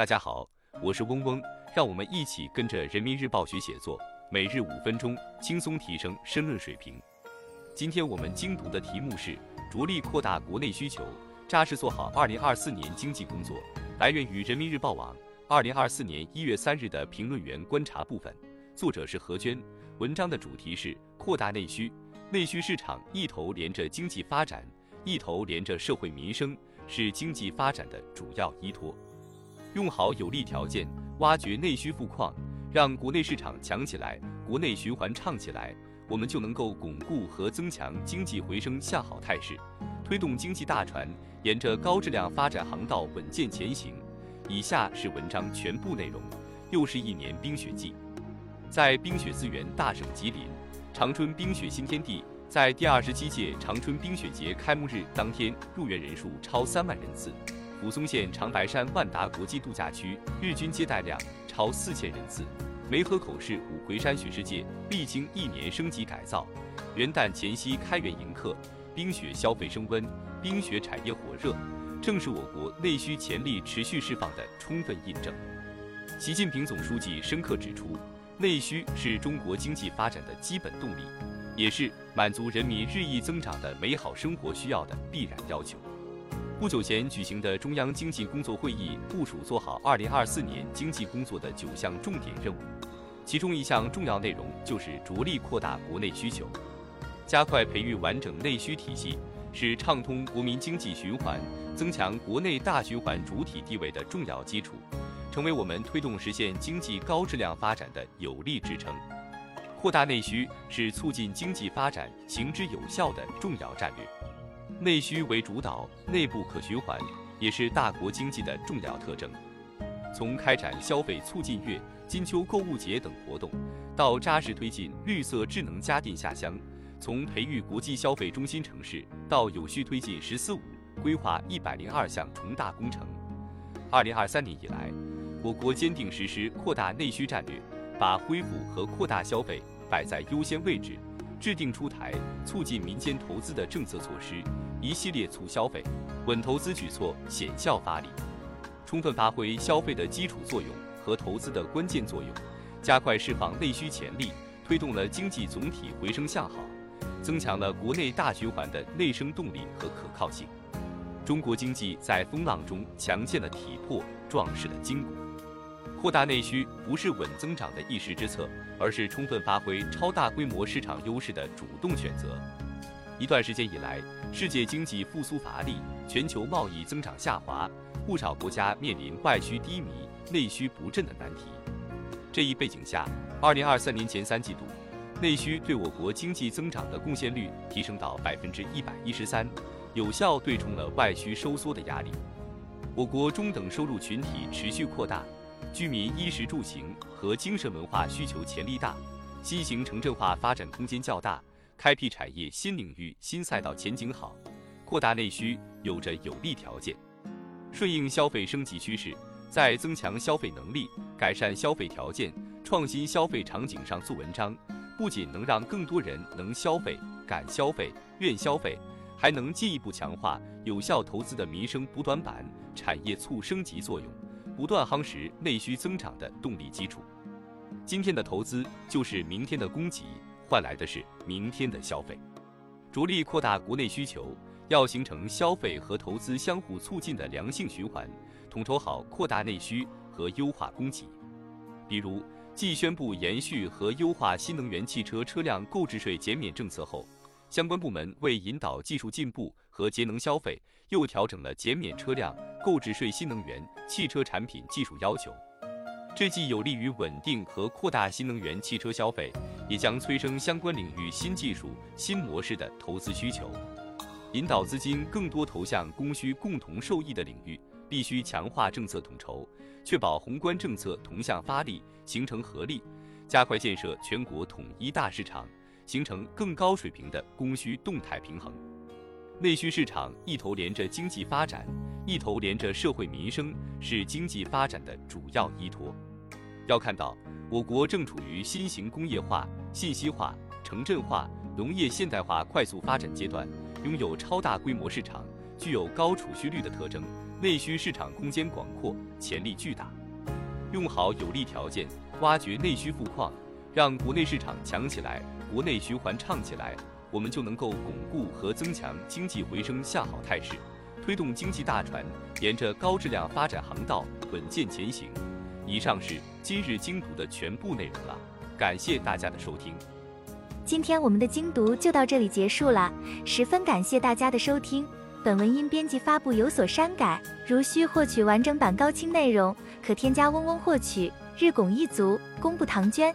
大家好，我是嗡嗡，让我们一起跟着人民日报学写作，每日五分钟，轻松提升申论水平。今天我们精读的题目是：着力扩大国内需求，扎实做好二零二四年经济工作。来源于人民日报网，二零二四年一月三日的评论员观察部分，作者是何娟。文章的主题是扩大内需，内需市场一头连着经济发展，一头连着社会民生，是经济发展的主要依托。用好有利条件，挖掘内需富矿，让国内市场强起来，国内循环畅起来，我们就能够巩固和增强经济回升向好态势，推动经济大船沿着高质量发展航道稳健前行。以下是文章全部内容。又是一年冰雪季，在冰雪资源大省吉林，长春冰雪新天地在第二十七届长春冰雪节开幕日当天，入园人数超三万人次。武松县长白山万达国际度假区日均接待量超四千人次。梅河口市五魁山雪世界历经一年升级改造，元旦前夕开园迎客，冰雪消费升温，冰雪产业火热，正是我国内需潜力持续释放的充分印证。习近平总书记深刻指出，内需是中国经济发展的基本动力，也是满足人民日益增长的美好生活需要的必然要求。不久前举行的中央经济工作会议部署做好二零二四年经济工作的九项重点任务，其中一项重要内容就是着力扩大国内需求，加快培育完整内需体系，是畅通国民经济循环、增强国内大循环主体地位的重要基础，成为我们推动实现经济高质量发展的有力支撑。扩大内需是促进经济发展行之有效的重要战略。内需为主导，内部可循环，也是大国经济的重要特征。从开展消费促进月、金秋购物节等活动，到扎实推进绿色智能家电下乡；从培育国际消费中心城市，到有序推进“十四五”规划一百零二项重大工程。二零二三年以来，我国坚定实施扩大内需战略，把恢复和扩大消费摆在优先位置。制定出台促进民间投资的政策措施，一系列促消费、稳投资举措显效发力，充分发挥消费的基础作用和投资的关键作用，加快释放内需潜力，推动了经济总体回升向好，增强了国内大循环的内生动力和可靠性。中国经济在风浪中强健了体魄，壮实了筋骨。扩大内需不是稳增长的一时之策，而是充分发挥超大规模市场优势的主动选择。一段时间以来，世界经济复苏乏力，全球贸易增长下滑，不少国家面临外需低迷、内需不振的难题。这一背景下，二零二三年前三季度，内需对我国经济增长的贡献率提升到百分之一百一十三，有效对冲了外需收缩的压力。我国中等收入群体持续扩大。居民衣食住行和精神文化需求潜力大，新型城镇化发展空间较大，开辟产业新领域新赛道前景好，扩大内需有着有利条件。顺应消费升级趋势，在增强消费能力、改善消费条件、创新消费场景上做文章，不仅能让更多人能消费、敢消费、愿消费，还能进一步强化有效投资的民生补短板、产业促升级作用。不断夯实内需增长的动力基础。今天的投资就是明天的供给，换来的是明天的消费。着力扩大国内需求，要形成消费和投资相互促进的良性循环，统筹好扩大内需和优化供给。比如，继宣布延续和优化新能源汽车车辆购置税减免政策后，相关部门为引导技术进步和节能消费，又调整了减免车辆。购置税新能源汽车产品技术要求，这既有利于稳定和扩大新能源汽车消费，也将催生相关领域新技术、新模式的投资需求，引导资金更多投向供需共同受益的领域。必须强化政策统筹，确保宏观政策同向发力，形成合力，加快建设全国统一大市场，形成更高水平的供需动态平衡。内需市场一头连着经济发展。一头连着社会民生，是经济发展的主要依托。要看到，我国正处于新型工业化、信息化、城镇化、农业现代化快速发展阶段，拥有超大规模市场，具有高储蓄率的特征，内需市场空间广阔，潜力巨大。用好有利条件，挖掘内需富矿，让国内市场强起来，国内循环畅起来，我们就能够巩固和增强经济回升向好态势，推动经济大船沿着高质量发展航道稳健前行。以上是今日精读的全部内容了，感谢大家的收听。今天我们的精读就到这里结束了，十分感谢大家的收听。本文因编辑发布有所删改，如需获取完整版高清内容，可添加嗡嗡获取。日拱一卒，功不唐捐。